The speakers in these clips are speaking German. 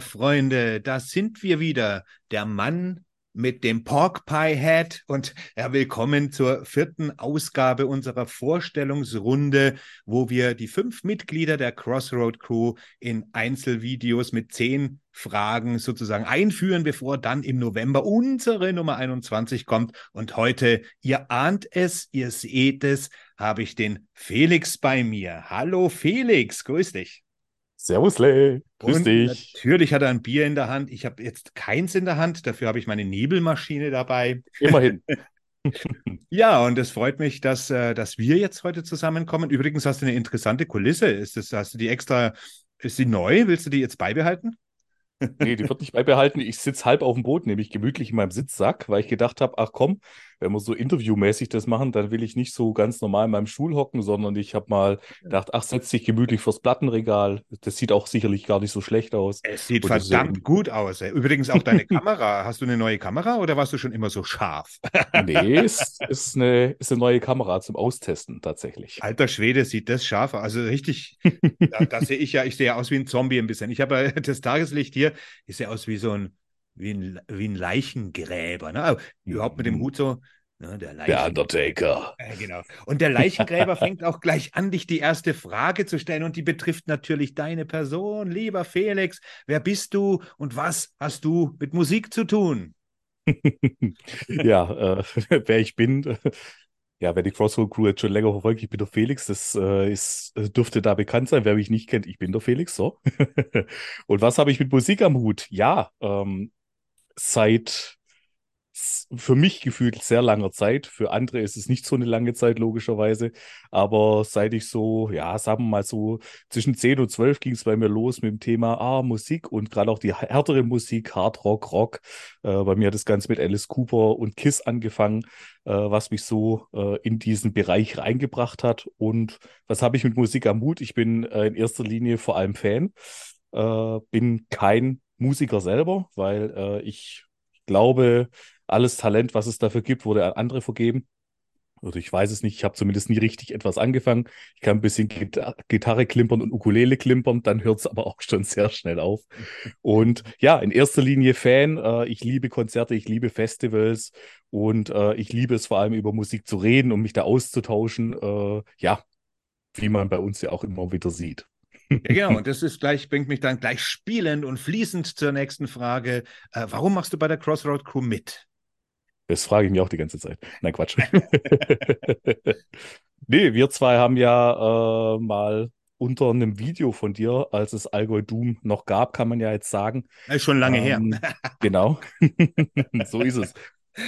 Freunde, da sind wir wieder. Der Mann mit dem Pork Pie Hat und ja, willkommen zur vierten Ausgabe unserer Vorstellungsrunde, wo wir die fünf Mitglieder der Crossroad Crew in Einzelvideos mit zehn Fragen sozusagen einführen, bevor dann im November unsere Nummer 21 kommt. Und heute, ihr ahnt es, ihr seht es, habe ich den Felix bei mir. Hallo Felix, grüß dich. Servus, Lay. Grüß und dich. Natürlich hat er ein Bier in der Hand. Ich habe jetzt keins in der Hand. Dafür habe ich meine Nebelmaschine dabei. Immerhin. ja, und es freut mich, dass, äh, dass wir jetzt heute zusammenkommen. Übrigens hast du eine interessante Kulisse. Ist das, hast du die extra, ist die neu? Willst du die jetzt beibehalten? Nee, die wird nicht beibehalten. Ich sitze halb auf dem Boot, nämlich gemütlich in meinem Sitzsack, weil ich gedacht habe, ach komm, wenn wir so interviewmäßig das machen, dann will ich nicht so ganz normal in meinem Stuhl hocken, sondern ich habe mal gedacht, ach, setz dich gemütlich fürs Plattenregal. Das sieht auch sicherlich gar nicht so schlecht aus. Es sieht Und verdammt deswegen... gut aus. Ey. Übrigens auch deine Kamera. Hast du eine neue Kamera oder warst du schon immer so scharf? nee, es ist eine, ist eine neue Kamera zum Austesten tatsächlich. Alter Schwede, sieht das scharf aus. Also richtig, da, da sehe ich ja, ich sehe ja aus wie ein Zombie ein bisschen. Ich habe das Tageslicht hier, ich sehe aus wie so ein wie ein, wie ein Leichengräber. Ne? Überhaupt mit dem mhm. Hut so. Ne? Der, Leichen der Undertaker. Äh, genau. Und der Leichengräber fängt auch gleich an, dich die erste Frage zu stellen. Und die betrifft natürlich deine Person. Lieber Felix, wer bist du und was hast du mit Musik zu tun? ja, äh, wer ich bin. Ja, wer die Crossroad Crew jetzt schon länger verfolgt, ich bin der Felix, das äh, ist, äh, dürfte da bekannt sein. Wer mich nicht kennt, ich bin der Felix, so. und was habe ich mit Musik am Hut? Ja, ähm, seit für mich gefühlt sehr langer Zeit. Für andere ist es nicht so eine lange Zeit, logischerweise. Aber seit ich so, ja, sagen wir mal so, zwischen 10 und 12 ging es bei mir los mit dem Thema ah, Musik und gerade auch die härtere Musik, Hard Rock, Rock. Äh, bei mir hat das Ganze mit Alice Cooper und Kiss angefangen, äh, was mich so äh, in diesen Bereich reingebracht hat. Und was habe ich mit Musik am Mut? Ich bin äh, in erster Linie vor allem Fan, äh, bin kein Musiker selber, weil äh, ich glaube, alles Talent, was es dafür gibt, wurde an andere vergeben. Oder ich weiß es nicht, ich habe zumindest nie richtig etwas angefangen. Ich kann ein bisschen Gitar Gitarre klimpern und Ukulele klimpern, dann hört es aber auch schon sehr schnell auf. Und ja, in erster Linie Fan. Äh, ich liebe Konzerte, ich liebe Festivals und äh, ich liebe es vor allem über Musik zu reden und mich da auszutauschen. Äh, ja, wie man bei uns ja auch immer wieder sieht. Ja, genau, und das ist gleich, bringt mich dann gleich spielend und fließend zur nächsten Frage. Äh, warum machst du bei der Crossroad Crew mit? Das frage ich mich auch die ganze Zeit. Nein, Quatsch. nee, wir zwei haben ja äh, mal unter einem Video von dir, als es Allgäu Doom noch gab, kann man ja jetzt sagen. Das ist schon lange ähm, her. genau. so ist es.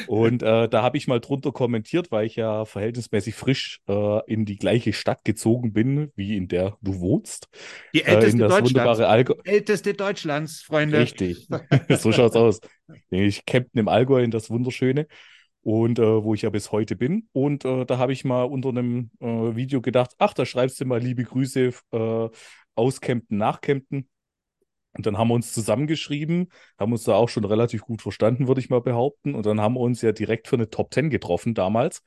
Und äh, da habe ich mal drunter kommentiert, weil ich ja verhältnismäßig frisch äh, in die gleiche Stadt gezogen bin, wie in der du wohnst. Die älteste äh, Deutschlands. älteste Deutschlands, Freunde. Richtig. so schaut's aus. Ich Kempten im Allgäu in das Wunderschöne. Und äh, wo ich ja bis heute bin. Und äh, da habe ich mal unter einem äh, Video gedacht, ach, da schreibst du mal liebe Grüße aus Kempten nach Kempten. Und dann haben wir uns zusammengeschrieben, haben uns da auch schon relativ gut verstanden, würde ich mal behaupten. Und dann haben wir uns ja direkt für eine Top 10 getroffen damals.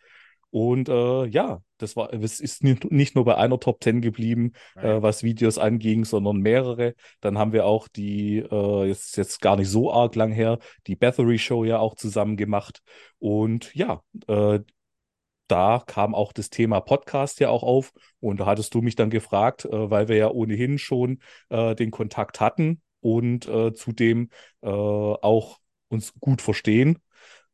Und äh, ja, das war, es ist nicht nur bei einer Top 10 geblieben, äh, was Videos anging, sondern mehrere. Dann haben wir auch die, äh, jetzt, jetzt gar nicht so arg lang her, die Battery Show ja auch zusammen gemacht. Und ja, äh, da kam auch das Thema Podcast ja auch auf. Und da hattest du mich dann gefragt, äh, weil wir ja ohnehin schon äh, den Kontakt hatten und äh, zudem äh, auch uns gut verstehen,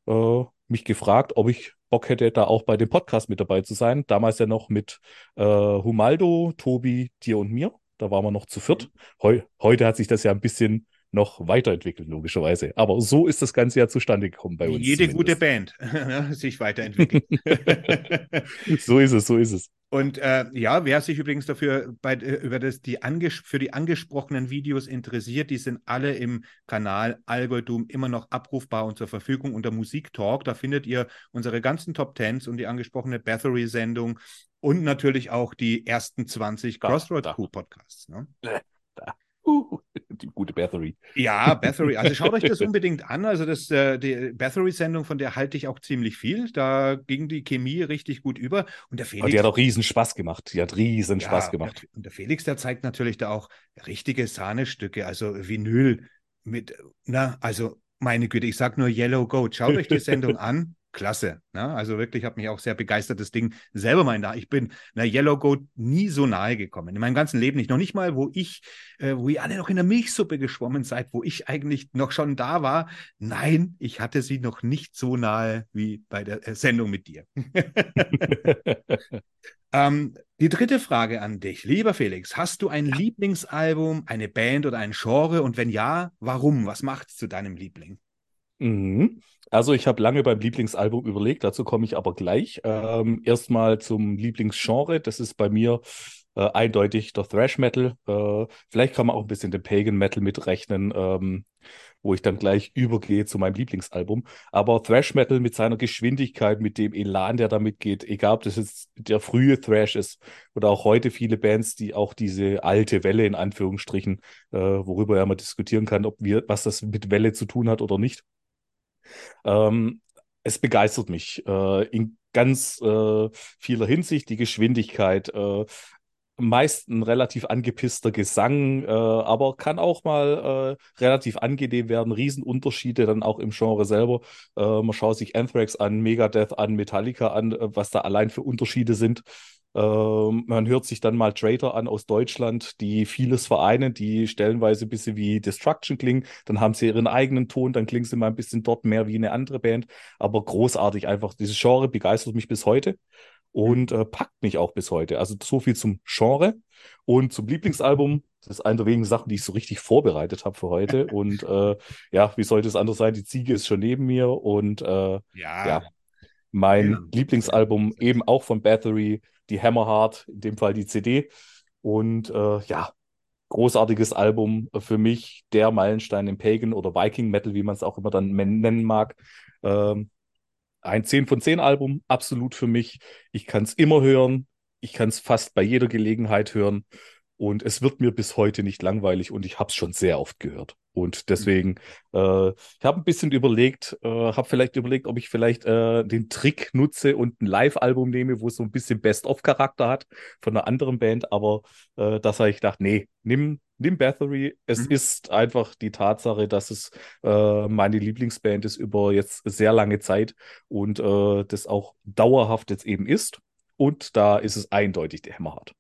äh, mich gefragt, ob ich Bock hätte, da auch bei dem Podcast mit dabei zu sein. Damals ja noch mit äh, Humaldo, Tobi, dir und mir. Da waren wir noch zu viert. Mhm. Heu heute hat sich das ja ein bisschen noch weiterentwickelt, logischerweise. Aber so ist das Ganze ja zustande gekommen bei uns. Jede zumindest. gute Band ne, sich weiterentwickelt. so ist es, so ist es. Und äh, ja, wer sich übrigens dafür bei, äh, über das, die für die angesprochenen Videos interessiert, die sind alle im Kanal Algorithm immer noch abrufbar und zur Verfügung unter Musik Talk. Da findet ihr unsere ganzen Top Tens und die angesprochene Bathory-Sendung und natürlich auch die ersten 20 Crossroad Crew Podcasts. Ne? Gute Bathory. Ja, Bathory. Also schaut euch das unbedingt an. Also das, äh, die Bathory-Sendung, von der halte ich auch ziemlich viel. Da ging die Chemie richtig gut über. Und der Felix. Aber die hat auch riesen Spaß gemacht. Die hat riesen ja, Spaß gemacht. Und der Felix, der zeigt natürlich da auch richtige Sahnestücke, also Vinyl mit, na, also meine Güte, ich sag nur Yellow Goat. Schaut euch die Sendung an klasse. Ne? Also wirklich hat mich auch sehr begeistert, das Ding selber mal da. Ich bin einer Yellow Goat nie so nahe gekommen. In meinem ganzen Leben nicht. Noch nicht mal, wo ich, äh, wo ihr alle noch in der Milchsuppe geschwommen seid, wo ich eigentlich noch schon da war. Nein, ich hatte sie noch nicht so nahe wie bei der äh, Sendung mit dir. ähm, die dritte Frage an dich, lieber Felix. Hast du ein ja. Lieblingsalbum, eine Band oder ein Genre? Und wenn ja, warum? Was macht es zu deinem Liebling? Mhm. Also ich habe lange beim Lieblingsalbum überlegt, dazu komme ich aber gleich. Ähm, erstmal zum Lieblingsgenre, das ist bei mir äh, eindeutig der Thrash Metal. Äh, vielleicht kann man auch ein bisschen den Pagan Metal mitrechnen, ähm, wo ich dann gleich übergehe zu meinem Lieblingsalbum. Aber Thrash Metal mit seiner Geschwindigkeit, mit dem Elan, der damit geht, egal ob das jetzt der frühe Thrash ist oder auch heute viele Bands, die auch diese alte Welle in Anführungsstrichen, äh, worüber ja mal diskutieren kann, ob wir, was das mit Welle zu tun hat oder nicht ähm, es begeistert mich äh, in ganz äh, vieler Hinsicht, die Geschwindigkeit, äh, meist ein relativ angepisster Gesang, äh, aber kann auch mal äh, relativ angenehm werden. Riesenunterschiede dann auch im Genre selber. Äh, man schaut sich Anthrax an, Megadeth an, Metallica an, äh, was da allein für Unterschiede sind. Ähm, man hört sich dann mal Traitor an aus Deutschland, die vieles vereinen, die stellenweise ein bisschen wie Destruction klingen. Dann haben sie ihren eigenen Ton, dann klingen sie mal ein bisschen dort mehr wie eine andere Band. Aber großartig einfach. Dieses Genre begeistert mich bis heute und äh, packt mich auch bis heute. Also so viel zum Genre und zum Lieblingsalbum. Das ist eine der wenigen Sachen, die ich so richtig vorbereitet habe für heute. Und äh, ja, wie sollte es anders sein? Die Ziege ist schon neben mir und äh, ja. ja. mein ja. Lieblingsalbum eben auch von Battery die Hammerheart, in dem Fall die CD. Und äh, ja, großartiges Album für mich, der Meilenstein im Pagan oder Viking Metal, wie man es auch immer dann nennen mag. Ähm, ein 10 von 10 Album, absolut für mich. Ich kann es immer hören. Ich kann es fast bei jeder Gelegenheit hören. Und es wird mir bis heute nicht langweilig und ich habe es schon sehr oft gehört. Und deswegen, äh, ich habe ein bisschen überlegt, äh, habe vielleicht überlegt, ob ich vielleicht äh, den Trick nutze und ein Live-Album nehme, wo es so ein bisschen Best-of-Charakter hat von einer anderen Band. Aber äh, das habe ich gedacht, nee, nimm, nimm Bathory. Es mhm. ist einfach die Tatsache, dass es äh, meine Lieblingsband ist über jetzt sehr lange Zeit und äh, das auch dauerhaft jetzt eben ist. Und da ist es eindeutig der Hammerhard.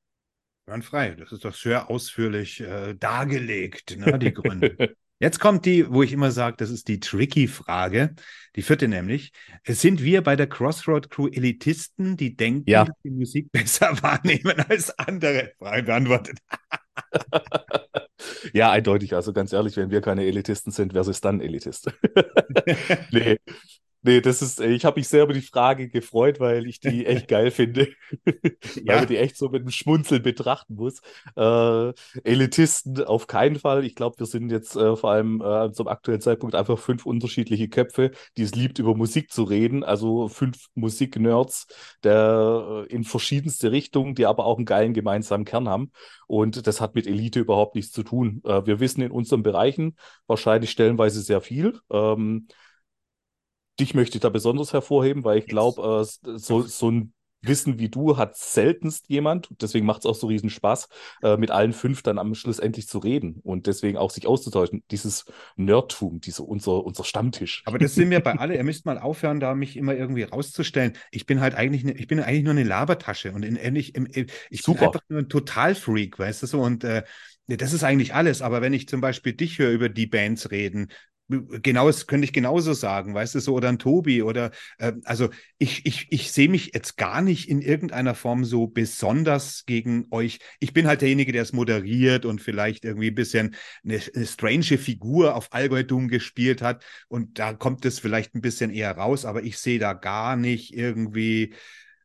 Frei. Das ist doch sehr ausführlich äh, dargelegt, ne, die Gründe. Jetzt kommt die, wo ich immer sage, das ist die tricky Frage. Die vierte nämlich. Sind wir bei der Crossroad Crew Elitisten, die denken, ja. dass die Musik besser wahrnehmen als andere? Frage beantwortet. ja, eindeutig. Also ganz ehrlich, wenn wir keine Elitisten sind, wer ist dann Elitist? nee, Nee, das ist, äh, ich habe mich sehr über die Frage gefreut, weil ich die echt geil finde. ja. Weil man die echt so mit einem Schmunzeln betrachten muss. Äh, Elitisten auf keinen Fall. Ich glaube, wir sind jetzt äh, vor allem äh, zum aktuellen Zeitpunkt einfach fünf unterschiedliche Köpfe, die es liebt, über Musik zu reden. Also fünf Musik-Nerds der äh, in verschiedenste Richtungen, die aber auch einen geilen gemeinsamen Kern haben. Und das hat mit Elite überhaupt nichts zu tun. Äh, wir wissen in unseren Bereichen wahrscheinlich stellenweise sehr viel. Ähm, dich möchte ich da besonders hervorheben, weil ich glaube, äh, so, so ein Wissen wie du hat seltenst jemand. Deswegen macht es auch so riesen Spaß, äh, mit allen fünf dann am Schluss endlich zu reden und deswegen auch sich auszutauschen. Dieses Nerdtum, diese, unser, unser Stammtisch. Aber das sind wir bei alle. Ihr müsst mal aufhören, da mich immer irgendwie rauszustellen. Ich bin halt eigentlich, ne, ich bin eigentlich nur eine Labertasche und in, ich, ich Super. bin einfach nur ein Totalfreak, weißt du so und äh, das ist eigentlich alles. Aber wenn ich zum Beispiel dich höre über die Bands reden, genau, das könnte ich genauso sagen, weißt du, so, oder ein Tobi oder, äh, also ich, ich, ich sehe mich jetzt gar nicht in irgendeiner Form so besonders gegen euch. Ich bin halt derjenige, der es moderiert und vielleicht irgendwie ein bisschen eine, eine strange Figur auf Allgäu-Dumm gespielt hat und da kommt es vielleicht ein bisschen eher raus, aber ich sehe da gar nicht irgendwie,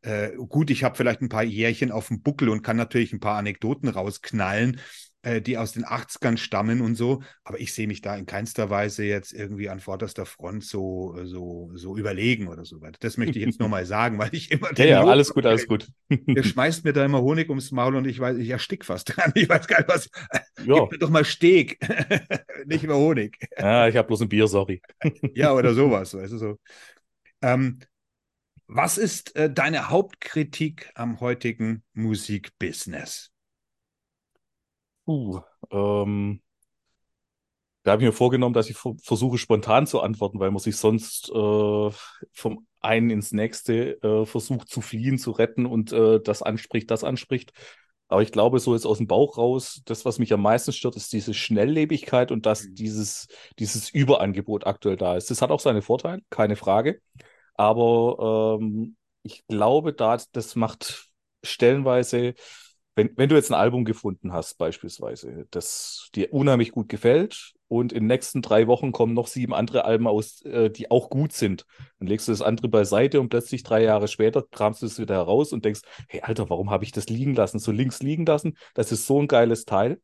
äh, gut, ich habe vielleicht ein paar Jährchen auf dem Buckel und kann natürlich ein paar Anekdoten rausknallen, äh, die aus den 80ern stammen und so. Aber ich sehe mich da in keinster Weise jetzt irgendwie an vorderster Front so, so, so überlegen oder so weiter. Das möchte ich jetzt nur mal sagen, weil ich immer. Ja, ja, alles gut, alles gut. Der schmeißt mir da immer Honig ums Maul und ich weiß, ich erstick fast dran. Ich weiß gar nicht, was. Ja. Gib mir doch mal Steg, nicht mehr Honig. Ja, ich habe bloß ein Bier, sorry. ja, oder sowas, weißt du so. Ähm, was ist äh, deine Hauptkritik am heutigen Musikbusiness? Uh, ähm, da habe ich mir vorgenommen, dass ich versuche, spontan zu antworten, weil man sich sonst äh, vom einen ins nächste äh, versucht zu fliehen, zu retten und äh, das anspricht, das anspricht. Aber ich glaube, so jetzt aus dem Bauch raus, das, was mich am meisten stört, ist diese Schnelllebigkeit und dass mhm. dieses, dieses Überangebot aktuell da ist. Das hat auch seine Vorteile, keine Frage. Aber ähm, ich glaube, da, das macht stellenweise wenn, wenn du jetzt ein Album gefunden hast, beispielsweise, das dir unheimlich gut gefällt und in den nächsten drei Wochen kommen noch sieben andere Alben aus, äh, die auch gut sind, dann legst du das andere beiseite und plötzlich drei Jahre später kramst du es wieder heraus und denkst, hey Alter, warum habe ich das liegen lassen, so links liegen lassen? Das ist so ein geiles Teil.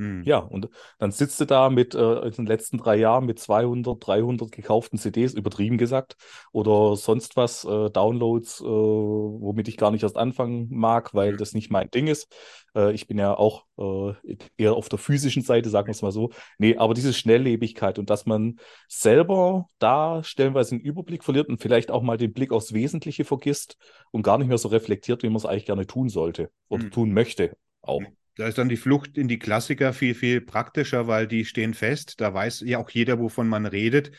Mhm. Ja, und dann sitzt du da mit äh, in den letzten drei Jahren mit 200, 300 gekauften CDs, übertrieben gesagt, oder sonst was, äh, Downloads, äh, womit ich gar nicht erst anfangen mag, weil mhm. das nicht mein Ding ist. Äh, ich bin ja auch äh, eher auf der physischen Seite, sagen wir es mal so. Nee, aber diese Schnelllebigkeit und dass man selber da stellenweise einen Überblick verliert und vielleicht auch mal den Blick aufs Wesentliche vergisst und gar nicht mehr so reflektiert, wie man es eigentlich gerne tun sollte oder mhm. tun möchte auch. Da ist dann die Flucht in die Klassiker viel, viel praktischer, weil die stehen fest. Da weiß ja auch jeder, wovon man redet.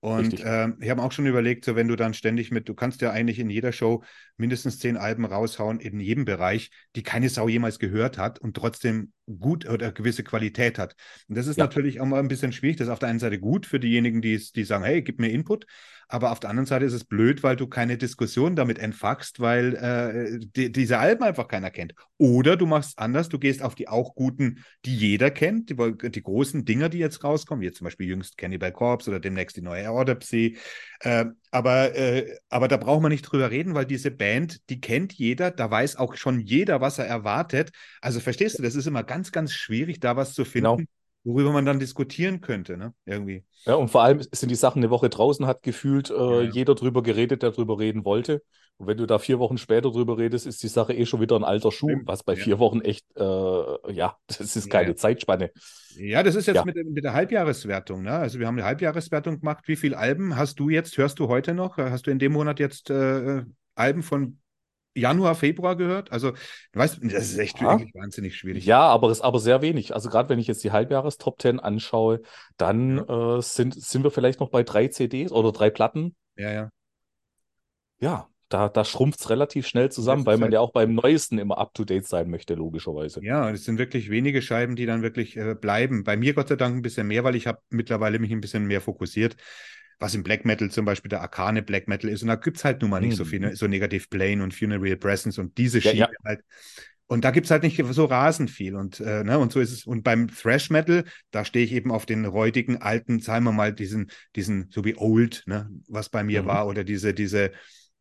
Und äh, ich habe auch schon überlegt, so wenn du dann ständig mit, du kannst ja eigentlich in jeder Show mindestens zehn Alben raushauen, in jedem Bereich, die keine Sau jemals gehört hat und trotzdem gut oder gewisse Qualität hat. Und das ist ja. natürlich auch mal ein bisschen schwierig. Das ist auf der einen Seite gut für diejenigen, die, die sagen, hey, gib mir Input. Aber auf der anderen Seite ist es blöd, weil du keine Diskussion damit entfachst, weil äh, die, diese Alben einfach keiner kennt. Oder du machst es anders, du gehst auf die auch guten, die jeder kennt, die, die großen Dinger, die jetzt rauskommen, wie jetzt zum Beispiel jüngst Cannibal Corpse oder demnächst die neue Autopsy. Äh, aber, äh, aber da braucht man nicht drüber reden, weil diese Band, die kennt jeder, da weiß auch schon jeder, was er erwartet. Also verstehst du, das ist immer ganz, ganz schwierig, da was zu finden. Genau worüber man dann diskutieren könnte, ne? Irgendwie. Ja, und vor allem sind die Sachen eine Woche draußen, hat gefühlt äh, ja, ja. jeder drüber geredet, der drüber reden wollte. Und wenn du da vier Wochen später drüber redest, ist die Sache eh schon wieder ein alter Schuh, was bei ja. vier Wochen echt, äh, ja, das ist keine Zeitspanne. Ja, das ist jetzt mit, mit, der Halbjahreswertung, ne? Also wir haben eine Halbjahreswertung gemacht. Wie viele Alben hast du jetzt, hörst du heute noch? Hast du in dem Monat jetzt äh, Alben von Januar, Februar gehört. Also, du weißt, das ist echt ja. wahnsinnig schwierig. Ja, aber es ist aber sehr wenig. Also gerade wenn ich jetzt die Halbjahres-Top 10 anschaue, dann ja. äh, sind, sind wir vielleicht noch bei drei CDs oder drei Platten. Ja, ja. Ja, da, da schrumpft es relativ schnell zusammen, weil man halt ja auch beim Neuesten immer up-to-date sein möchte, logischerweise. Ja, es sind wirklich wenige Scheiben, die dann wirklich äh, bleiben. Bei mir Gott sei Dank ein bisschen mehr, weil ich habe mittlerweile mich ein bisschen mehr fokussiert was im Black Metal zum Beispiel der arkane Black Metal ist. Und da gibt es halt nun mal nicht mhm. so viel, ne? so Negative Plane und Funeral Presence und diese Schiene ja, ja. halt. Und da gibt es halt nicht so rasend viel. Und, äh, ne, und so ist es. Und beim Thrash Metal, da stehe ich eben auf den heutigen alten, sagen wir mal, diesen, diesen, so wie Old, ne, was bei mir mhm. war, oder diese, diese,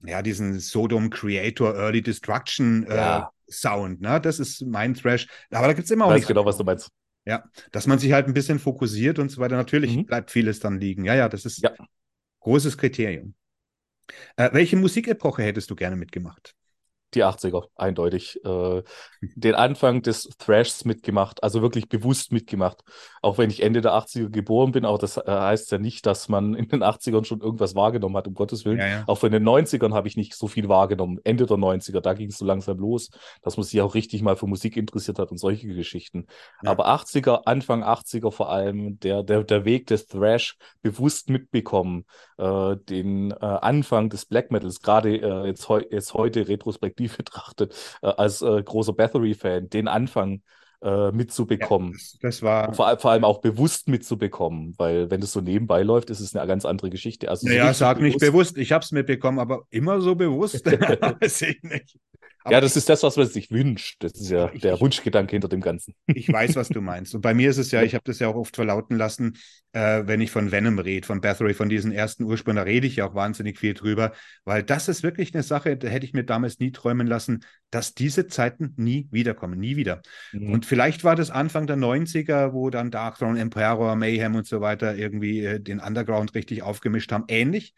ja, diesen Sodom Creator Early Destruction äh, ja. Sound, ne? Das ist mein Thrash. Aber da gibt es immer auch Weiß nicht. genau, was du meinst. Ja, dass man sich halt ein bisschen fokussiert und so weiter. Natürlich mhm. bleibt vieles dann liegen. Ja, ja, das ist ja. großes Kriterium. Äh, welche Musikepoche hättest du gerne mitgemacht? Die 80er, eindeutig. Äh, den Anfang des Thrashs mitgemacht, also wirklich bewusst mitgemacht. Auch wenn ich Ende der 80er geboren bin, auch das äh, heißt ja nicht, dass man in den 80ern schon irgendwas wahrgenommen hat, um Gottes Willen. Ja, ja. Auch von den 90ern habe ich nicht so viel wahrgenommen. Ende der 90er, da ging es so langsam los, dass man sich auch richtig mal für Musik interessiert hat und solche Geschichten. Ja. Aber 80er, Anfang 80er vor allem, der, der, der Weg des Thrash bewusst mitbekommen, äh, den äh, Anfang des Black Metals, gerade äh, jetzt, heu jetzt heute retrospektiv objektiv betrachtet, äh, als äh, großer Bathory-Fan, den Anfang äh, mitzubekommen. Ja, das, das, war. Vor, vor, allem auch bewusst mitzubekommen, weil wenn das so nebenbei läuft, ist es eine ganz andere Geschichte. Also so ja, sag bewusst. nicht bewusst, ich habe es mitbekommen, aber immer so bewusst, weiß ich nicht. Aber ja, das ist das, was man sich wünscht. Das ist ja ich, der Wunschgedanke hinter dem Ganzen. ich weiß, was du meinst. Und bei mir ist es ja, ich habe das ja auch oft verlauten lassen, äh, wenn ich von Venom rede, von Bathory, von diesen ersten Ursprüngen, da rede ich ja auch wahnsinnig viel drüber, weil das ist wirklich eine Sache, da hätte ich mir damals nie träumen lassen, dass diese Zeiten nie wiederkommen, nie wieder. Mhm. Und vielleicht war das Anfang der 90er, wo dann Dark Throne, Emperor, Mayhem und so weiter irgendwie äh, den Underground richtig aufgemischt haben, ähnlich.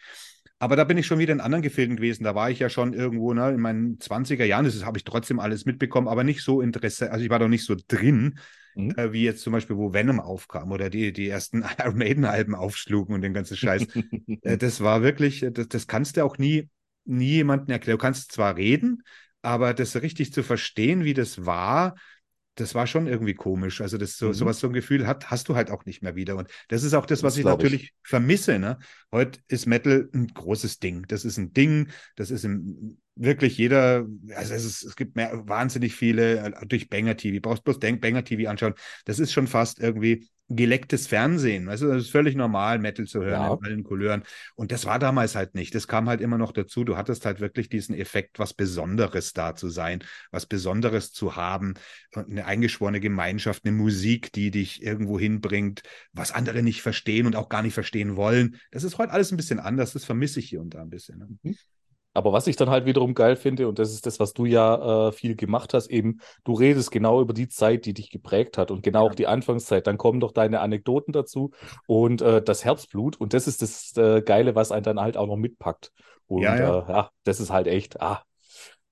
Aber da bin ich schon wieder in anderen Gefilden gewesen. Da war ich ja schon irgendwo ne, in meinen 20er Jahren. Das habe ich trotzdem alles mitbekommen, aber nicht so Interesse. Also ich war doch nicht so drin, mhm. äh, wie jetzt zum Beispiel, wo Venom aufkam oder die, die ersten Iron Maiden-Alben aufschlugen und den ganzen Scheiß. äh, das war wirklich, äh, das, das kannst du auch nie, nie jemandem erklären. Du kannst zwar reden, aber das richtig zu verstehen, wie das war, das war schon irgendwie komisch. Also das so, mhm. sowas, so ein Gefühl hat, hast du halt auch nicht mehr wieder. Und das ist auch das, was das ich natürlich ich. vermisse. Ne? Heute ist Metal ein großes Ding. Das ist ein Ding, das ist im, wirklich jeder, also es, ist, es gibt mehr, wahnsinnig viele äh, durch Banger TV. Brauchst bloß Banger TV anschauen. Das ist schon fast irgendwie gelecktes Fernsehen. Weißt du, das ist völlig normal, Metal zu hören ja. in allen Couleuren. Und das war damals halt nicht. Das kam halt immer noch dazu. Du hattest halt wirklich diesen Effekt, was Besonderes da zu sein, was Besonderes zu haben. Und eine eingeschworene Gemeinschaft, eine Musik, die dich irgendwo hinbringt, was andere nicht verstehen und auch gar nicht verstehen wollen. Das ist heute alles ein bisschen anders. Das vermisse ich hier und da ein bisschen. Ne? Mhm. Aber was ich dann halt wiederum geil finde, und das ist das, was du ja äh, viel gemacht hast, eben, du redest genau über die Zeit, die dich geprägt hat und genau ja. auch die Anfangszeit. Dann kommen doch deine Anekdoten dazu und äh, das Herzblut. Und das ist das äh, Geile, was einen dann halt auch noch mitpackt. Und ja, ja. Äh, ja das ist halt echt, ah,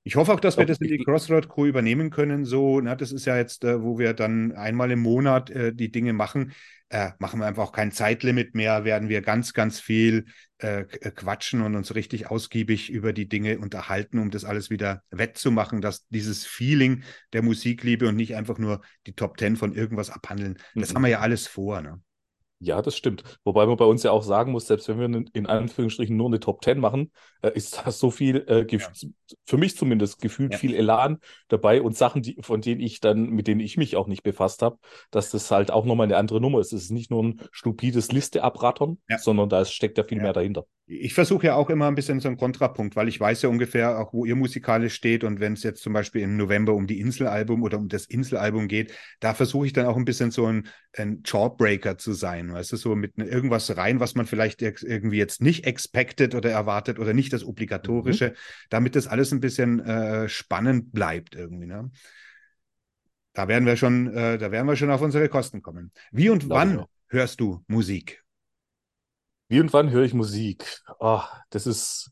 ich hoffe auch, dass wir das in die Crossroad Crew übernehmen können. So, na, das ist ja jetzt, äh, wo wir dann einmal im Monat äh, die Dinge machen. Äh, machen wir einfach auch kein Zeitlimit mehr, werden wir ganz, ganz viel äh, äh, quatschen und uns richtig ausgiebig über die Dinge unterhalten, um das alles wieder wettzumachen, dass dieses Feeling der Musikliebe und nicht einfach nur die Top Ten von irgendwas abhandeln, das mhm. haben wir ja alles vor. Ne? Ja, das stimmt. Wobei man bei uns ja auch sagen muss, selbst wenn wir in Anführungsstrichen nur eine Top 10 machen, äh, ist da so viel, äh, ja. für mich zumindest, gefühlt ja. viel Elan dabei und Sachen, die, von denen ich dann, mit denen ich mich auch nicht befasst habe, dass das halt auch nochmal eine andere Nummer ist. Es ist nicht nur ein stupides Liste abrattern, ja. sondern da steckt ja viel mehr dahinter. Ich versuche ja auch immer ein bisschen so einen Kontrapunkt, weil ich weiß ja ungefähr auch, wo ihr musikalisch steht. Und wenn es jetzt zum Beispiel im November um die Inselalbum oder um das Inselalbum geht, da versuche ich dann auch ein bisschen so ein, ein Jawbreaker zu sein. Weißt du, so mit irgendwas rein, was man vielleicht irgendwie jetzt nicht expected oder erwartet oder nicht das Obligatorische, mhm. damit das alles ein bisschen äh, spannend bleibt irgendwie. Ne? Da werden wir schon, äh, da werden wir schon auf unsere Kosten kommen. Wie und Glaube wann hörst du Musik? Wie und wann höre ich Musik? Oh, das ist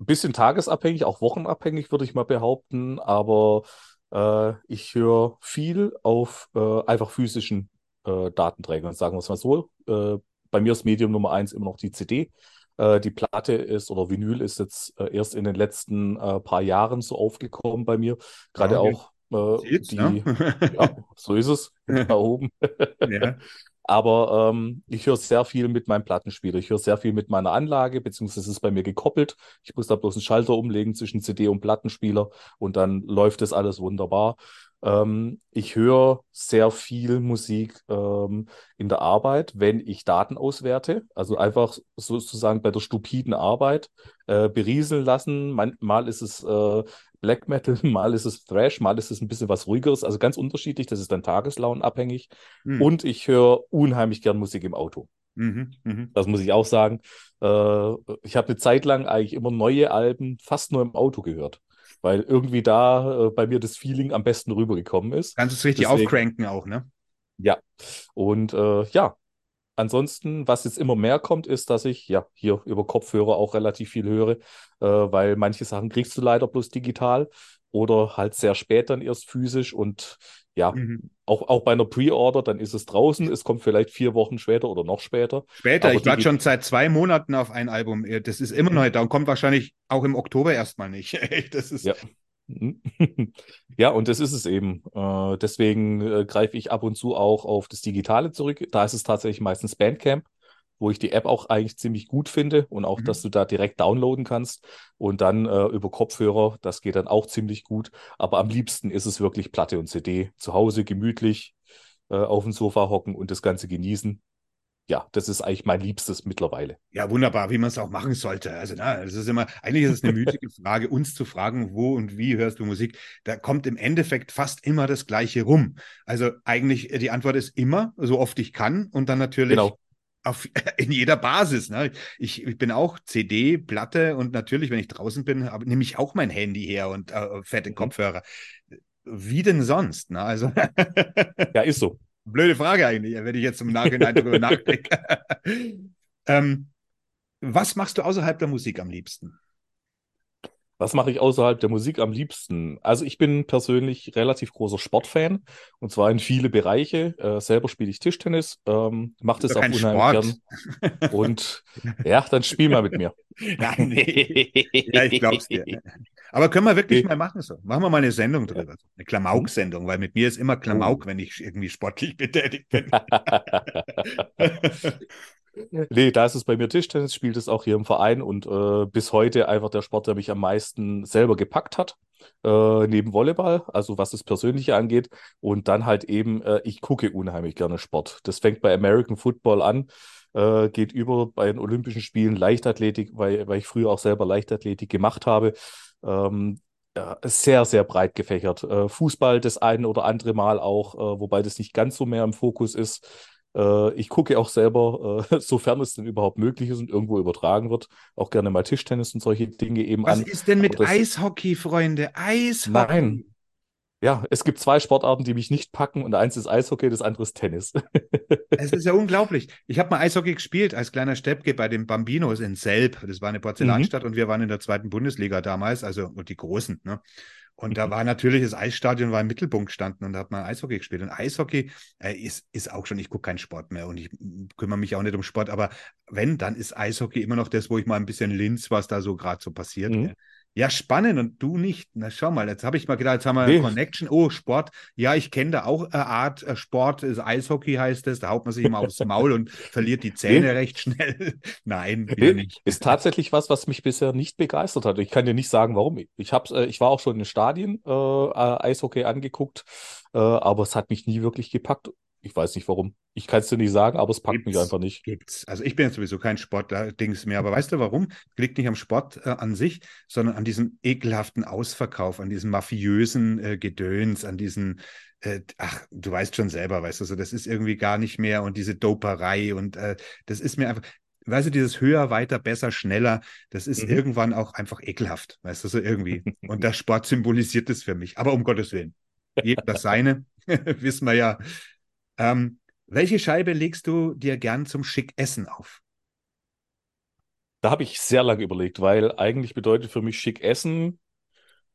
ein bisschen tagesabhängig, auch wochenabhängig, würde ich mal behaupten. Aber äh, ich höre viel auf äh, einfach physischen äh, Datenträgern, sagen wir es mal so. Äh, bei mir ist Medium Nummer eins immer noch die CD. Äh, die Platte ist oder Vinyl ist jetzt äh, erst in den letzten paar Jahren so aufgekommen bei mir. Gerade okay. auch die, ne? ja, so ist es, da oben. Ja. Aber ähm, ich höre sehr viel mit meinem Plattenspieler. Ich höre sehr viel mit meiner Anlage, beziehungsweise es ist bei mir gekoppelt. Ich muss da bloß einen Schalter umlegen zwischen CD und Plattenspieler und dann läuft das alles wunderbar. Ähm, ich höre sehr viel Musik ähm, in der Arbeit, wenn ich Daten auswerte. Also einfach sozusagen bei der stupiden Arbeit äh, berieseln lassen. Man, mal ist es äh, Black Metal, mal ist es Thrash, mal ist es ein bisschen was ruhigeres. Also ganz unterschiedlich. Das ist dann tageslaunenabhängig. Mhm. Und ich höre unheimlich gern Musik im Auto. Mhm, mh. Das muss ich auch sagen. Äh, ich habe eine Zeit lang eigentlich immer neue Alben fast nur im Auto gehört weil irgendwie da äh, bei mir das Feeling am besten rübergekommen ist. Kannst du es richtig Deswegen, aufcranken auch, ne? Ja. Und äh, ja, ansonsten, was jetzt immer mehr kommt, ist, dass ich ja hier über Kopfhörer auch relativ viel höre, äh, weil manche Sachen kriegst du leider bloß digital oder halt sehr spät dann erst physisch und ja, mhm. auch, auch bei einer Pre-Order, dann ist es draußen, es kommt vielleicht vier Wochen später oder noch später. Später, ich warte schon seit zwei Monaten auf ein Album. Das ist immer noch da und kommt wahrscheinlich auch im Oktober erstmal nicht. das ist. Ja. Mhm. ja, und das ist es eben. Äh, deswegen äh, greife ich ab und zu auch auf das Digitale zurück. Da ist es tatsächlich meistens Bandcamp wo ich die App auch eigentlich ziemlich gut finde und auch, mhm. dass du da direkt downloaden kannst und dann äh, über Kopfhörer, das geht dann auch ziemlich gut. Aber am liebsten ist es wirklich Platte und CD. Zu Hause gemütlich äh, auf dem Sofa hocken und das Ganze genießen. Ja, das ist eigentlich mein Liebstes mittlerweile. Ja, wunderbar, wie man es auch machen sollte. Also, na, es ist immer, eigentlich ist es eine müßige Frage, uns zu fragen, wo und wie hörst du Musik? Da kommt im Endeffekt fast immer das Gleiche rum. Also, eigentlich, die Antwort ist immer, so oft ich kann und dann natürlich Genau. auf, in jeder Basis. Ne? Ich, ich bin auch CD, Platte und natürlich, wenn ich draußen bin, hab- nehme ich auch mein Handy her und äh, fette Mhm. Kopfhörer. Wie denn sonst? Ne? Also, Ja, ist so. Blöde Frage eigentlich, wenn ich jetzt im Nachhinein darüber nachdenke. ähm, was machst du außerhalb der Musik am liebsten? Was mache ich außerhalb der Musik am liebsten? Also ich bin persönlich relativ großer Sportfan und zwar in viele Bereiche. Äh, selber spiele ich Tischtennis, ähm, mache das auch unheimlich Sport. gern. Und ja, dann spiel mal mit mir. Nein, nee. Ja, ich glaub's dir. Aber können wir wirklich Nee. mal machen so? Machen wir mal eine Sendung drüber. Eine Klamauk-Sendung, weil mit mir ist immer Klamauk, wenn ich irgendwie sportlich betätigt bin. Nee, da ist es bei mir Tischtennis, spielt es auch hier im Verein und äh, bis heute einfach der Sport, der mich am meisten selber gepackt hat, äh, neben Volleyball, also was das Persönliche angeht. Und dann halt eben, äh, ich gucke unheimlich gerne Sport. Das fängt bei American Football an, äh, geht über bei den Olympischen Spielen Leichtathletik, weil, weil ich früher auch selber Leichtathletik gemacht habe. Ähm, sehr, sehr breit gefächert. Äh, Fußball das ein oder andere Mal auch, äh, wobei das nicht ganz so mehr im Fokus ist. Äh, ich gucke auch selber, äh, sofern es denn überhaupt möglich ist und irgendwo übertragen wird, auch gerne mal Tischtennis und solche Dinge eben Was an. ist denn mit Eishockey, Freunde? Eishockey. Nein. Ja, es gibt zwei Sportarten, die mich nicht packen und eins ist Eishockey, das andere ist Tennis. Es ist ja unglaublich. Ich habe mal Eishockey gespielt als kleiner Steppke bei den Bambinos in Selb. Das war eine Porzellanstadt und wir waren in der zweiten Bundesliga damals, also und die Großen. Ne? Und da Mhm. war natürlich das Eisstadion war im Mittelpunkt gestanden und da hat man Eishockey gespielt. Und Eishockey äh, ist, ist auch schon, ich gucke keinen Sport mehr und ich mm, kümmere mich auch nicht um Sport, aber wenn, dann ist Eishockey immer noch das, wo ich mal ein bisschen linz, was da so gerade so passiert. Mhm. Ja, spannend und du nicht. Na, schau mal, jetzt habe ich mal gedacht, jetzt haben wir Nee. eine Connection. Oh, Sport. Ja, ich kenne da auch eine Art äh, Sport, ist Eishockey heißt es. Da haut man sich immer aufs Maul und verliert die Zähne recht schnell. Nein, wieder Nee, nicht. ist tatsächlich was, was mich bisher nicht begeistert hat. Ich kann dir nicht sagen, warum. Ich, hab's, äh, ich war auch schon in Stadien äh, äh, Eishockey angeguckt, äh, aber es hat mich nie wirklich gepackt. Ich weiß nicht warum. Ich kann es dir nicht sagen, aber es packt mich Gibt's. einfach nicht. Gibt's. Also ich bin jetzt sowieso kein Sportdings mehr, aber weißt du warum? Liegt nicht am Sport äh, an sich, sondern an diesem ekelhaften Ausverkauf, an diesem mafiösen äh, Gedöns, an diesen, äh, ach, du weißt schon selber, weißt du, so, das ist irgendwie gar nicht mehr und diese Doperei und äh, das ist mir einfach, weißt du, dieses höher, weiter, besser, schneller, das ist Mhm. irgendwann auch einfach ekelhaft, weißt du, so irgendwie. Und der Sport symbolisiert es für mich, aber um Gottes Willen. Jeder das seine, wissen wir ja. Ähm, welche Scheibe legst du dir gern zum schick Essen auf? Da habe ich sehr lange überlegt, weil eigentlich bedeutet für mich schick Essen,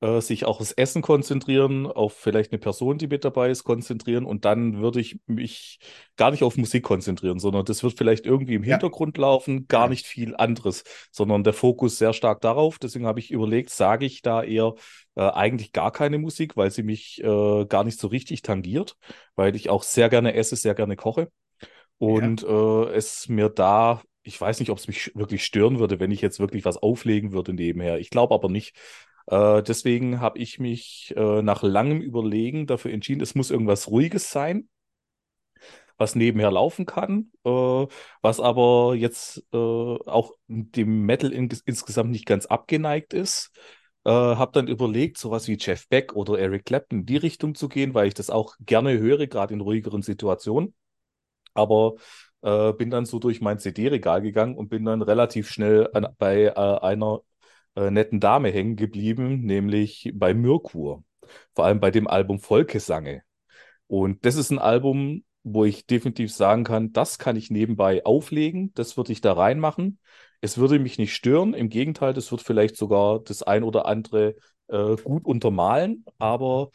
äh, sich auch aufs Essen konzentrieren, auf vielleicht eine Person, die mit dabei ist, konzentrieren und dann würde ich mich gar nicht auf Musik konzentrieren, sondern das wird vielleicht irgendwie im Ja. Hintergrund laufen, gar Ja. nicht viel anderes, sondern der Fokus sehr stark darauf. Deswegen habe ich überlegt, sage ich da eher äh, eigentlich gar keine Musik, weil sie mich äh, gar nicht so richtig tangiert, weil ich auch sehr gerne esse, sehr gerne koche. Und äh, es mir da, ich weiß nicht, ob es mich wirklich stören würde, wenn ich jetzt wirklich was auflegen würde nebenher. Ich glaube aber nicht. Äh, deswegen habe ich mich äh, nach langem Überlegen dafür entschieden, es muss irgendwas Ruhiges sein, was nebenher laufen kann, äh, was aber jetzt äh, auch dem Metal in, insgesamt nicht ganz abgeneigt ist. Äh, habe dann überlegt, sowas wie Jeff Beck oder Eric Clapton in die Richtung zu gehen, weil ich das auch gerne höre, gerade in ruhigeren Situationen. Aber äh, bin dann so durch mein CD-Regal gegangen und bin dann relativ schnell an, bei äh, einer äh, netten Dame hängen geblieben, nämlich bei Mirkur. Vor allem bei dem Album Volkesange. Und das ist ein Album, wo ich definitiv sagen kann, das kann ich nebenbei auflegen, das würde ich da reinmachen. Es würde mich nicht stören, im Gegenteil, das wird vielleicht sogar das ein oder andere äh, gut untermalen, aber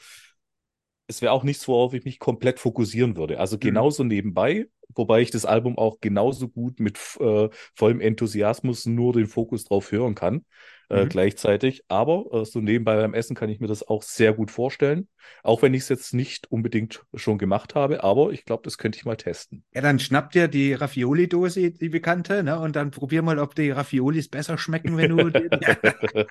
es wäre auch nichts, worauf ich mich komplett fokussieren würde. Also genauso nebenbei, wobei ich das Album auch genauso gut mit äh, vollem Enthusiasmus nur den Fokus drauf hören kann, äh, Mhm. gleichzeitig. Aber äh, so nebenbei beim Essen kann ich mir das auch sehr gut vorstellen. Auch wenn ich es jetzt nicht unbedingt schon gemacht habe, aber ich glaube, das könnte ich mal testen. Ja, dann schnapp dir die Raffioli-Dose, die bekannte, ne? Und dann probier mal, ob die Raviolis besser schmecken, wenn du.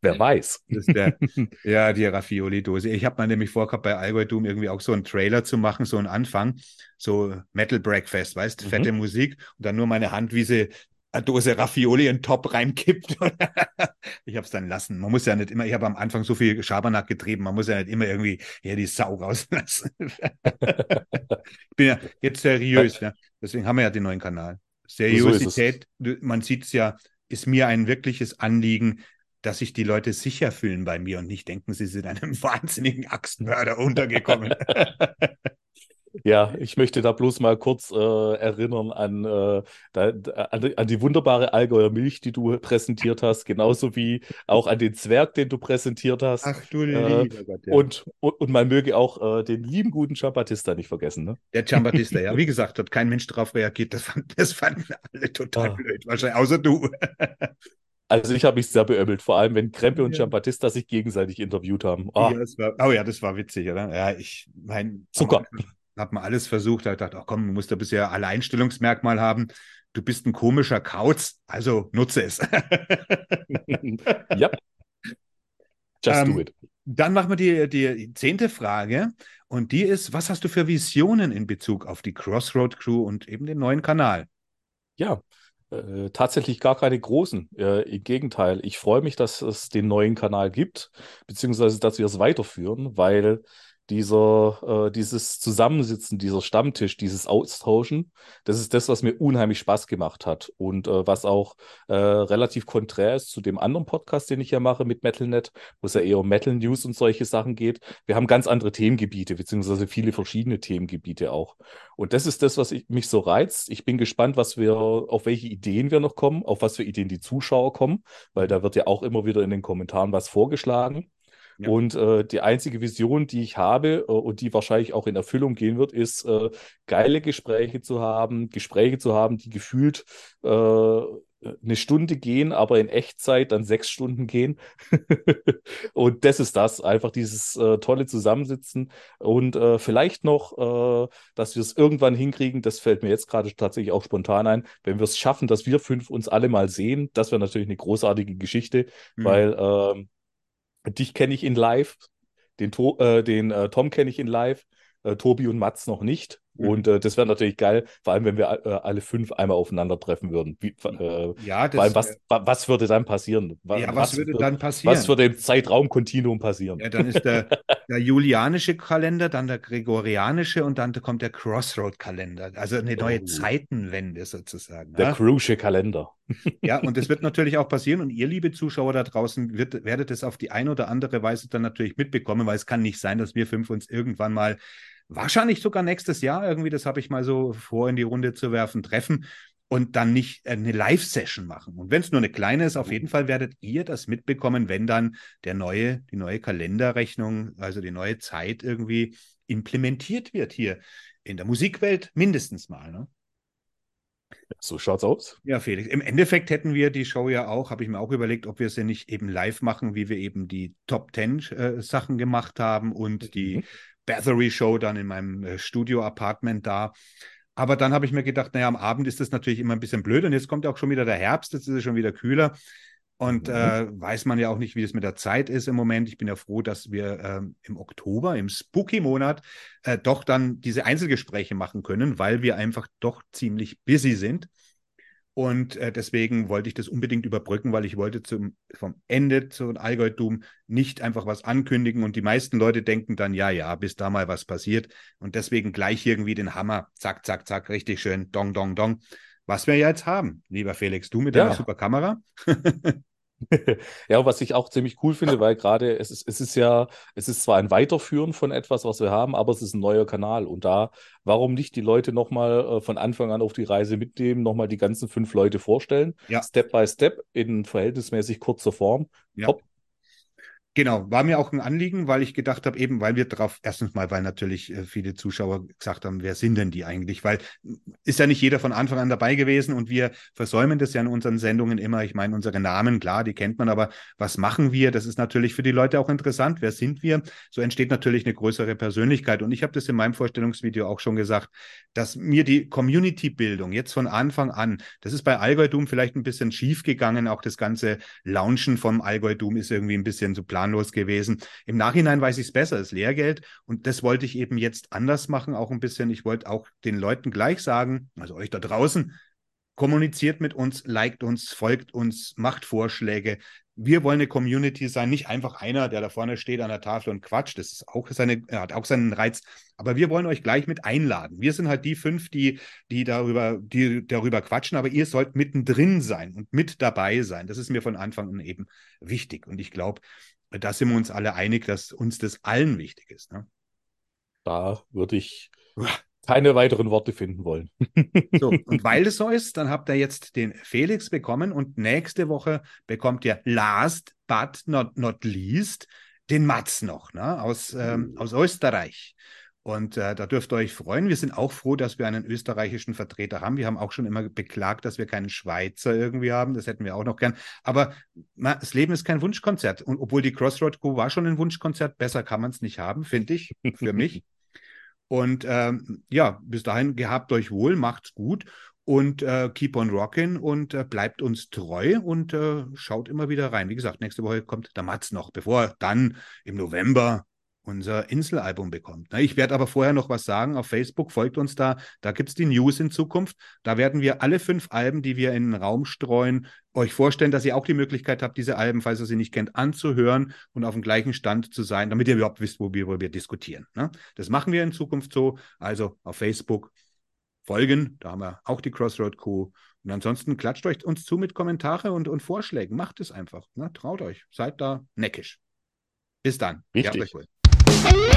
Wer weiß. Der, ja, die Raffioli-Dose. Ich habe mal nämlich vorgehabt, bei Algorithm irgendwie auch so einen Trailer zu machen, so einen Anfang, so Metal Breakfast, weißt, Mhm. fette Musik und dann nur meine Hand, wie sie eine Dose Raffioli in den Top reinkippt. ich habe es dann lassen. Man muss ja nicht immer, ich habe am Anfang so viel Schabernack getrieben, man muss ja nicht immer irgendwie hier die Sau rauslassen. ich bin ja jetzt seriös, ja. deswegen haben wir ja den neuen Kanal. Seriosität, du- man sieht es ja, ist mir ein wirkliches Anliegen, dass sich die Leute sicher fühlen bei mir und nicht denken, sie sind einem wahnsinnigen Axtmörder untergekommen. Ja, ich möchte da bloß mal kurz äh, erinnern an, äh, da, an, die- an die wunderbare Allgäuer Milch, die du präsentiert hast, genauso wie auch an den Zwerg, den du präsentiert hast. Ach du Äh, lieber Gott, ja. Und, und, und man möge auch äh, den lieben guten Giambattista nicht vergessen. Ne? Der Giambattista, ja, wie gesagt, hat kein Mensch darauf reagiert. Das, fand, das fanden alle total Ah. blöd, wahrscheinlich, außer du. Also ich habe mich sehr beömmelt, vor allem wenn Krempe und Ja. Giambattista sich gegenseitig interviewt haben. Ah, Ja, das war, oh ja, das war witzig, oder? Ja, ich mein, Zucker. Hab mal alles versucht, da dachte, ach komm, du musst ein bisschen Alleinstellungsmerkmal haben. Du bist ein komischer Kauz, also nutze es. ja. Just Ähm, do it. Dann machen wir die, die zehnte Frage und die ist, was hast du für Visionen in Bezug auf die Crossroad Crew und eben den neuen Kanal? Ja, äh, tatsächlich gar keine großen. Äh, im Gegenteil, ich freue mich, dass es den neuen Kanal gibt, beziehungsweise dass wir es weiterführen, weil dieser, äh, dieses Zusammensitzen, dieser Stammtisch, dieses Austauschen, das ist das, was mir unheimlich Spaß gemacht hat und äh, was auch äh, relativ konträr ist zu dem anderen Podcast, den ich ja mache mit MetalNet, wo es ja eher um Metal News und solche Sachen geht. Wir haben ganz andere Themengebiete, beziehungsweise viele verschiedene Themengebiete auch. Und das ist das, was ich, mich so reizt. Ich bin gespannt, was wir, auf welche Ideen wir noch kommen, auf was für Ideen die Zuschauer kommen, weil da wird ja auch immer wieder in den Kommentaren was vorgeschlagen. Ja. Und äh, die einzige Vision, die ich habe äh, und die wahrscheinlich auch in Erfüllung gehen wird, ist, äh, geile Gespräche zu haben, Gespräche zu haben, die gefühlt äh, eine Stunde gehen, aber in Echtzeit dann sechs Stunden gehen. und das ist das, einfach dieses äh, tolle Zusammensitzen und äh, vielleicht noch, äh, dass wir es irgendwann hinkriegen, das fällt mir jetzt gerade tatsächlich auch spontan ein, wenn wir es schaffen, dass wir fünf uns alle mal sehen, das wäre natürlich eine großartige Geschichte, Hm. weil ähm, dich kenne ich in live, den, to äh, den äh, Tom kenne ich in live, äh, Tobi und Mats noch nicht. Mhm. Und äh, das wäre natürlich geil, vor allem wenn wir äh, alle fünf einmal aufeinandertreffen würden. Wie, äh, Ja, vor allem, das, was, wa- was würde dann passieren? Wa- ja, was, würde dann passieren? was würde im Zeitraumkontinuum passieren? Ja, dann ist der, der julianische Kalender, dann der gregorianische und dann kommt der Crossroad-Kalender. Also eine neue Oh. Zeitenwende sozusagen. Der ja? Cruise Kalender. ja, und das wird natürlich auch passieren. Und ihr, liebe Zuschauer da draußen, wird, werdet es auf die eine oder andere Weise dann natürlich mitbekommen, weil es kann nicht sein, dass wir fünf uns irgendwann mal, wahrscheinlich sogar nächstes Jahr irgendwie, das habe ich mal so vor in die Runde zu werfen, treffen und dann nicht eine Live-Session machen. Und wenn es nur eine kleine ist, auf jeden Fall werdet ihr das mitbekommen, wenn dann der neue, die neue Kalenderrechnung, also die neue Zeit irgendwie implementiert wird hier in der Musikwelt mindestens mal. Ne? So schaut's aus. Ja, Felix. Im Endeffekt hätten wir die Show ja auch, habe ich mir auch überlegt, ob wir sie nicht eben live machen, wie wir eben die Top Ten äh, Sachen gemacht haben und die Battery Show dann in meinem äh, Studio-Apartment da. Aber dann habe ich mir gedacht, naja, am Abend ist das natürlich immer ein bisschen blöd und jetzt kommt ja auch schon wieder der Herbst, jetzt ist es schon wieder kühler. Und Mhm. äh, weiß man ja auch nicht, wie es mit der Zeit ist im Moment. Ich bin ja froh, dass wir ähm, im Oktober, im Spooky-Monat, äh, doch dann diese Einzelgespräche machen können, weil wir einfach doch ziemlich busy sind. Und äh, deswegen wollte ich das unbedingt überbrücken, weil ich wollte zum, vom Ende zu Allgäu-Doom nicht einfach was ankündigen. Und die meisten Leute denken dann, ja, ja, bis da mal was passiert. Und deswegen gleich irgendwie den Hammer, zack, zack, zack, richtig schön, dong, dong, dong. Was wir ja jetzt haben, lieber Felix, du mit Ja. deiner super Kamera. Ja, was ich auch ziemlich cool finde, weil gerade es ist, es ist ja, es ist zwar ein Weiterführen von etwas, was wir haben, aber es ist ein neuer Kanal. Und da, warum nicht die Leute nochmal äh, von Anfang an auf die Reise mitnehmen, nochmal die ganzen fünf Leute vorstellen, Ja. Step by Step in verhältnismäßig kurzer Form. Ja. Top. Genau, war mir auch ein Anliegen, weil ich gedacht habe, eben, weil wir drauf, erstens mal, weil natürlich äh, viele Zuschauer gesagt haben, wer sind denn die eigentlich? Weil ist ja nicht jeder von Anfang an dabei gewesen und wir versäumen das ja in unseren Sendungen immer. Ich meine, unsere Namen, klar, die kennt man, aber was machen wir? Das ist natürlich für die Leute auch interessant. Wer sind wir? So entsteht natürlich eine größere Persönlichkeit. Und ich habe das in meinem Vorstellungsvideo auch schon gesagt, dass mir die Community-Bildung jetzt von Anfang an, das ist bei Allgäu Doom vielleicht ein bisschen schief gegangen, auch das ganze Launchen vom Allgäu Doom ist irgendwie ein bisschen zu planen planlos gewesen. Im Nachhinein weiß ich es besser, es ist Lehrgeld. Und das wollte ich eben jetzt anders machen, auch ein bisschen. Ich wollte auch den Leuten gleich sagen, also euch da draußen, kommuniziert mit uns, liked uns, folgt uns, macht Vorschläge. Wir wollen eine Community sein, nicht einfach einer, der da vorne steht an der Tafel und quatscht. Das ist auch seine, hat auch seinen Reiz. Aber wir wollen euch gleich mit einladen. Wir sind halt die fünf, die, die darüber, die darüber quatschen, aber ihr sollt mittendrin sein und mit dabei sein. Das ist mir von Anfang an eben wichtig. Und ich glaube, da sind wir uns alle einig, dass uns das allen wichtig ist. Ne? Da würde ich keine weiteren Worte finden wollen. so, und weil das so ist, dann habt ihr jetzt den Felix bekommen und nächste Woche bekommt ihr last but not, not least den Mats noch, ne? aus, ähm, aus Österreich. Und äh, da dürft ihr euch freuen. Wir sind auch froh, dass wir einen österreichischen Vertreter haben. Wir haben auch schon immer beklagt, dass wir keinen Schweizer irgendwie haben. Das hätten wir auch noch gern. Aber na, das Leben ist kein Wunschkonzert. Und obwohl die Crossroad Co. war schon ein Wunschkonzert, besser kann man es nicht haben, finde ich, für mich. Und ähm, ja, bis dahin gehabt euch wohl, macht's gut und äh, keep on rocking und äh, bleibt uns treu und äh, schaut immer wieder rein. Wie gesagt, nächste Woche kommt der Mats noch, bevor dann im November unser Inselalbum bekommt. Ich werde aber vorher noch was sagen. Auf Facebook folgt uns da. Da gibt es die News in Zukunft. Da werden wir alle fünf Alben, die wir in den Raum streuen, euch vorstellen, dass ihr auch die Möglichkeit habt, diese Alben, falls ihr sie nicht kennt, anzuhören und auf dem gleichen Stand zu sein, damit ihr überhaupt wisst, worüber wir diskutieren. Ne? Das machen wir in Zukunft so. Also auf Facebook folgen. Da haben wir auch die Crossroad Crew. Und ansonsten klatscht euch uns zu mit Kommentare und, und Vorschlägen. Macht es einfach. Ne? Traut euch. Seid da neckisch. Bis dann. Richtig. Ja,